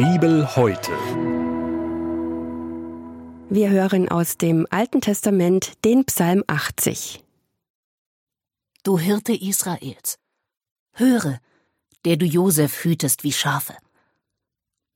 Bibel heute. Wir hören aus dem Alten Testament den Psalm 80. Du Hirte Israels, höre, der du Josef hütest wie Schafe.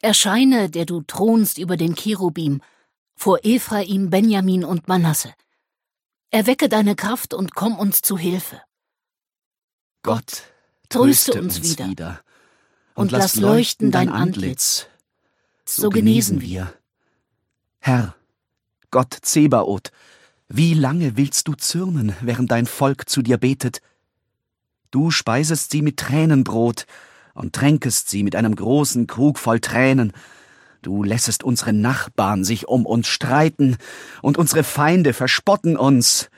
Erscheine, der du thronst über den Cherubim, vor Ephraim, Benjamin und Manasse. Erwecke deine Kraft und komm uns zu Hilfe. Gott, tröste uns wieder, wieder und lass leuchten dein Antlitz. So genesen wir. Herr, Gott Zebaoth, wie lange willst du zürnen, während dein Volk zu dir betet? Du speisest sie mit Tränenbrot und tränkest sie mit einem großen Krug voll Tränen. Du lässest unsere Nachbarn sich um uns streiten und unsere Feinde verspotten uns.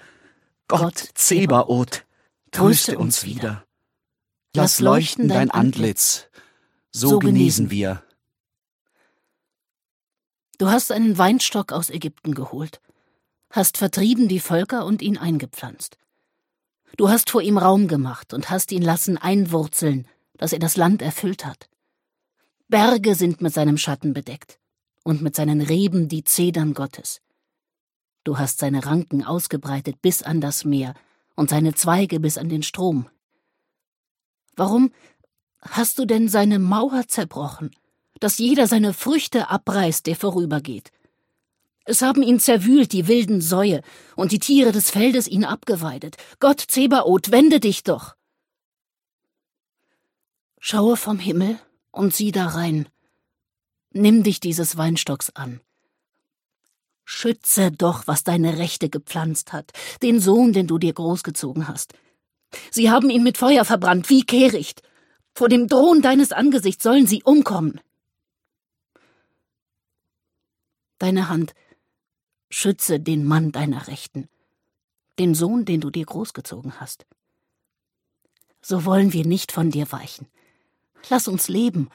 Gott, Gott Zebaoth, tröste uns wieder. Lass leuchten dein Antlitz. So genesen wir. Du hast einen Weinstock aus Ägypten geholt, hast vertrieben die Völker und ihn eingepflanzt. Du hast vor ihm Raum gemacht und hast ihn lassen einwurzeln, dass er das Land erfüllt hat. Berge sind mit seinem Schatten bedeckt und mit seinen Reben die Zedern Gottes. Du hast seine Ranken ausgebreitet bis an das Meer und seine Zweige bis an den Strom. Warum hast du denn seine Mauer zerbrochen, dass jeder seine Früchte abreißt, der vorübergeht? Es haben ihn zerwühlt die wilden Säue und die Tiere des Feldes ihn abgeweidet. Gott Zebaoth, wende dich doch! Schaue vom Himmel und sieh da rein. Nimm dich dieses Weinstocks an. Schütze doch, was deine Rechte gepflanzt hat, den Sohn, den du dir großgezogen hast. Sie haben ihn mit Feuer verbrannt, wie Kehricht. Vor dem Drohen deines Angesichts sollen sie umkommen. Deine Hand schütze den Mann deiner Rechten, den Sohn, den du dir großgezogen hast. So wollen wir nicht von dir weichen. Lass uns leben,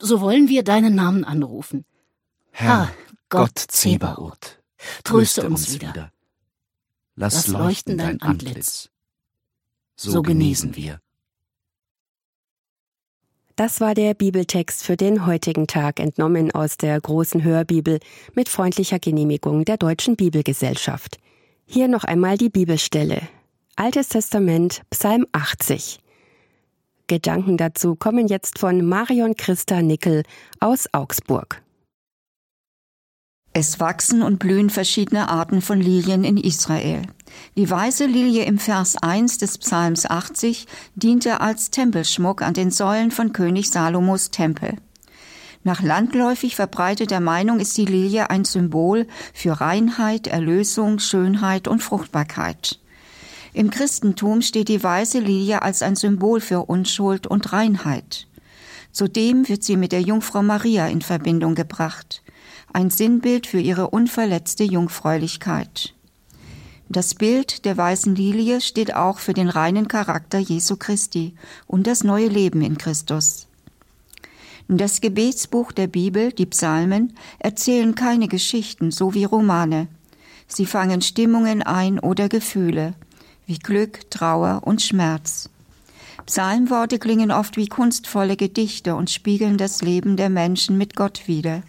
so wollen wir deinen Namen anrufen. Herr, Herr Gott Zebaoth, tröste uns wieder. Lass, Lass leuchten dein Antlitz. So genesen wir. Das war der Bibeltext für den heutigen Tag, entnommen aus der großen Hörbibel mit freundlicher Genehmigung der Deutschen Bibelgesellschaft. Hier noch einmal die Bibelstelle. Altes Testament, Psalm 80. Gedanken dazu kommen jetzt von Marion Christa Nickel aus Augsburg. Es wachsen und blühen verschiedene Arten von Lilien in Israel. Die weiße Lilie im Vers 1 des Psalms 80 diente als Tempelschmuck an den Säulen von König Salomos Tempel. Nach landläufig verbreiteter Meinung ist die Lilie ein Symbol für Reinheit, Erlösung, Schönheit und Fruchtbarkeit. Im Christentum steht die weiße Lilie als ein Symbol für Unschuld und Reinheit. Zudem wird sie mit der Jungfrau Maria in Verbindung gebracht ein Sinnbild für ihre unverletzte Jungfräulichkeit. Das Bild der weißen Lilie steht auch für den reinen Charakter Jesu Christi und das neue Leben in Christus. Das Gebetsbuch der Bibel, die Psalmen, erzählen keine Geschichten, so wie Romane. Sie fangen Stimmungen ein oder Gefühle, wie Glück, Trauer und Schmerz. Psalmworte klingen oft wie kunstvolle Gedichte und spiegeln das Leben der Menschen mit Gott wider.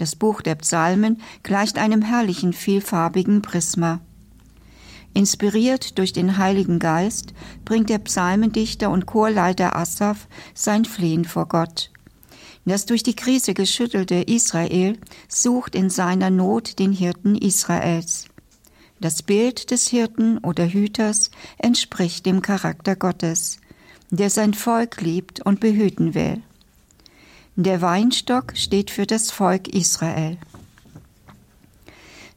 Das Buch der Psalmen gleicht einem herrlichen, vielfarbigen Prisma. Inspiriert durch den Heiligen Geist bringt der Psalmendichter und Chorleiter Asaph sein Flehen vor Gott. Das durch die Krise geschüttelte Israel sucht in seiner Not den Hirten Israels. Das Bild des Hirten oder Hüters entspricht dem Charakter Gottes, der sein Volk liebt und behüten will. Der Weinstock steht für das Volk Israel.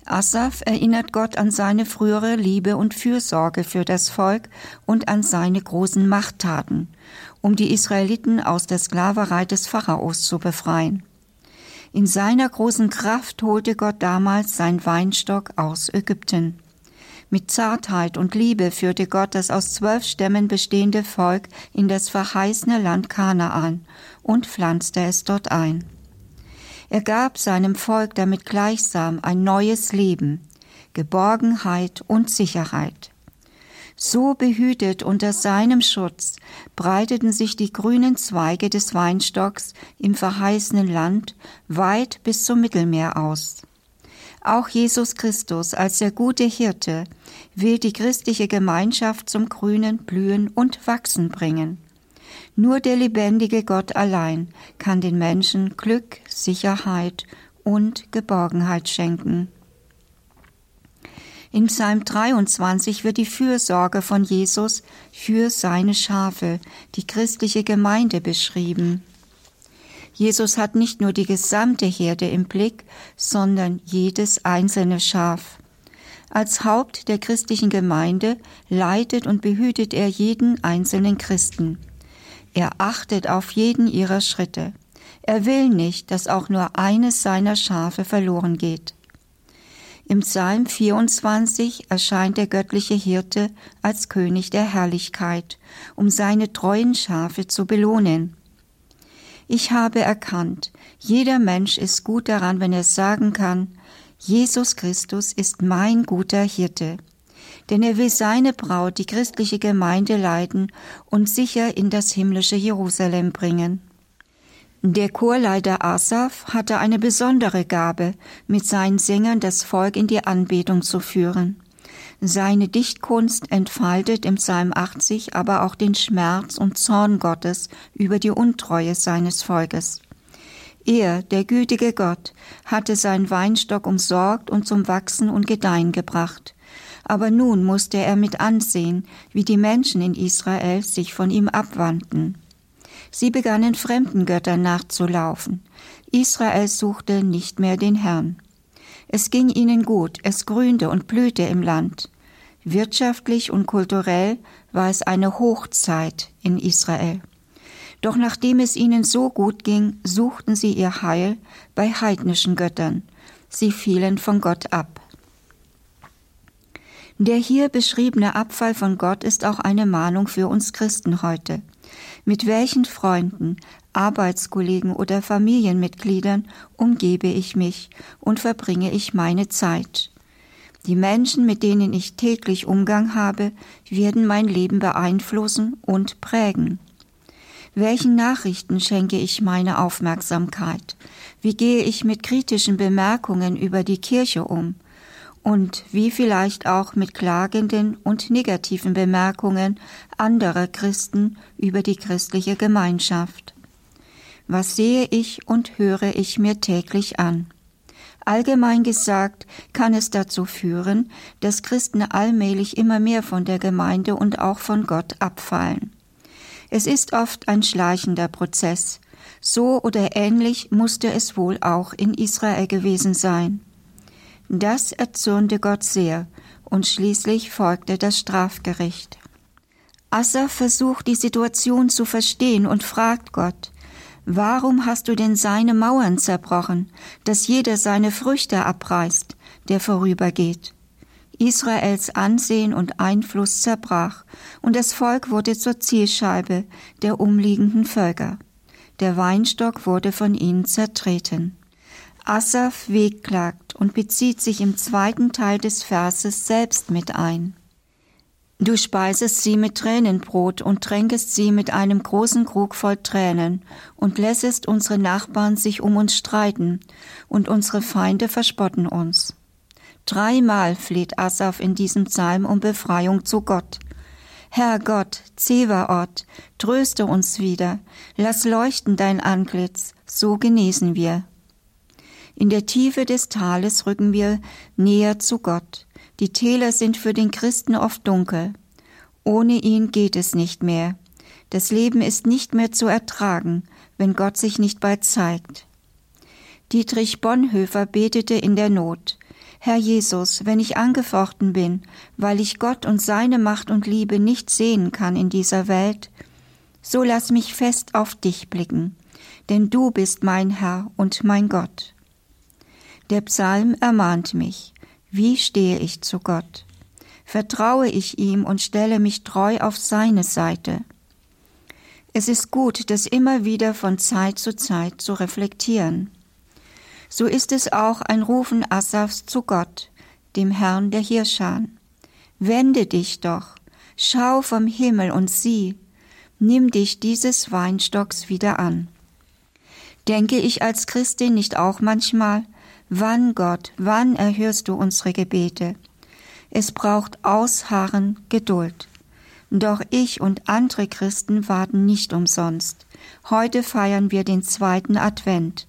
Asaph erinnert Gott an seine frühere Liebe und Fürsorge für das Volk und an seine großen Machttaten, um die Israeliten aus der Sklaverei des Pharaos zu befreien. In seiner großen Kraft holte Gott damals sein Weinstock aus Ägypten. Mit Zartheit und Liebe führte Gott das aus zwölf Stämmen bestehende Volk in das verheißene Land Kanaan und pflanzte es dort ein. Er gab seinem Volk damit gleichsam ein neues Leben, Geborgenheit und Sicherheit. So behütet unter seinem Schutz breiteten sich die grünen Zweige des Weinstocks im verheißenen Land weit bis zum Mittelmeer aus. Auch Jesus Christus als der gute Hirte will die christliche Gemeinschaft zum grünen Blühen und Wachsen bringen. Nur der lebendige Gott allein kann den Menschen Glück, Sicherheit und Geborgenheit schenken. In Psalm 23 wird die Fürsorge von Jesus für seine Schafe, die christliche Gemeinde beschrieben. Jesus hat nicht nur die gesamte Herde im Blick, sondern jedes einzelne Schaf. Als Haupt der christlichen Gemeinde leitet und behütet er jeden einzelnen Christen. Er achtet auf jeden ihrer Schritte. Er will nicht, dass auch nur eines seiner Schafe verloren geht. Im Psalm 24 erscheint der göttliche Hirte als König der Herrlichkeit, um seine treuen Schafe zu belohnen. Ich habe erkannt, jeder Mensch ist gut daran, wenn er sagen kann, Jesus Christus ist mein guter Hirte. Denn er will seine Braut, die christliche Gemeinde, leiten und sicher in das himmlische Jerusalem bringen. Der Chorleiter Asaf hatte eine besondere Gabe, mit seinen Sängern das Volk in die Anbetung zu führen. Seine Dichtkunst entfaltet im Psalm 80 aber auch den Schmerz und Zorn Gottes über die Untreue seines Volkes. Er, der gütige Gott, hatte seinen Weinstock umsorgt und zum Wachsen und Gedeihen gebracht. Aber nun musste er mit ansehen, wie die Menschen in Israel sich von ihm abwandten. Sie begannen fremden Göttern nachzulaufen. Israel suchte nicht mehr den Herrn. Es ging ihnen gut, es grünte und blühte im Land. Wirtschaftlich und kulturell war es eine Hochzeit in Israel. Doch nachdem es ihnen so gut ging, suchten sie ihr Heil bei heidnischen Göttern. Sie fielen von Gott ab. Der hier beschriebene Abfall von Gott ist auch eine Mahnung für uns Christen heute. Mit welchen Freunden, Arbeitskollegen oder Familienmitgliedern umgebe ich mich und verbringe ich meine Zeit? Die Menschen, mit denen ich täglich Umgang habe, werden mein Leben beeinflussen und prägen. Welchen Nachrichten schenke ich meine Aufmerksamkeit? Wie gehe ich mit kritischen Bemerkungen über die Kirche um? und wie vielleicht auch mit klagenden und negativen Bemerkungen anderer Christen über die christliche Gemeinschaft. Was sehe ich und höre ich mir täglich an? Allgemein gesagt kann es dazu führen, dass Christen allmählich immer mehr von der Gemeinde und auch von Gott abfallen. Es ist oft ein schleichender Prozess. So oder ähnlich musste es wohl auch in Israel gewesen sein. Das erzürnte Gott sehr, und schließlich folgte das Strafgericht. Assa versucht die Situation zu verstehen und fragt Gott, Warum hast du denn seine Mauern zerbrochen, dass jeder seine Früchte abreißt, der vorübergeht? Israels Ansehen und Einfluss zerbrach, und das Volk wurde zur Zielscheibe der umliegenden Völker. Der Weinstock wurde von ihnen zertreten. Asaf wehklagt und bezieht sich im zweiten Teil des Verses selbst mit ein. Du speisest sie mit Tränenbrot und tränkest sie mit einem großen Krug voll Tränen und lässest unsere Nachbarn sich um uns streiten und unsere Feinde verspotten uns. Dreimal fleht Asaf in diesem Psalm um Befreiung zu Gott. Herr Gott, Zewaot, tröste uns wieder, lass leuchten dein Antlitz, so genesen wir. In der Tiefe des Tales rücken wir näher zu Gott. Die Täler sind für den Christen oft dunkel. Ohne ihn geht es nicht mehr. Das Leben ist nicht mehr zu ertragen, wenn Gott sich nicht bald zeigt. Dietrich Bonhoeffer betete in der Not. Herr Jesus, wenn ich angefochten bin, weil ich Gott und seine Macht und Liebe nicht sehen kann in dieser Welt, so lass mich fest auf dich blicken, denn du bist mein Herr und mein Gott. Der Psalm ermahnt mich. Wie stehe ich zu Gott? Vertraue ich ihm und stelle mich treu auf seine Seite? Es ist gut, das immer wieder von Zeit zu Zeit zu reflektieren. So ist es auch ein Rufen Asafs zu Gott, dem Herrn der Hirschan. Wende dich doch, schau vom Himmel und sieh, nimm dich dieses Weinstocks wieder an. Denke ich als Christin nicht auch manchmal, wann Gott, wann erhörst du unsere Gebete? Es braucht Ausharren, Geduld. Doch ich und andere Christen warten nicht umsonst. Heute feiern wir den zweiten Advent.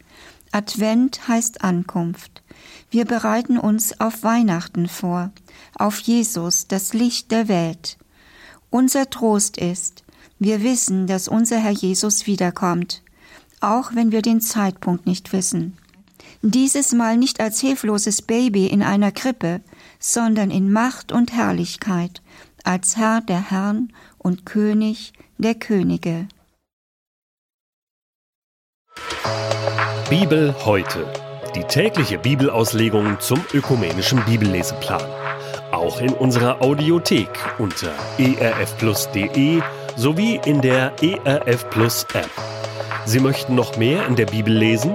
Advent heißt Ankunft. Wir bereiten uns auf Weihnachten vor, auf Jesus, das Licht der Welt. Unser Trost ist, wir wissen, dass unser Herr Jesus wiederkommt auch wenn wir den Zeitpunkt nicht wissen. Dieses Mal nicht als hilfloses Baby in einer Krippe, sondern in Macht und Herrlichkeit, als Herr der Herrn und König der Könige. Bibel heute. Die tägliche Bibelauslegung zum ökumenischen Bibelleseplan. Auch in unserer Audiothek unter erfplus.de sowie in der ERF Plus App. Sie möchten noch mehr in der Bibel lesen?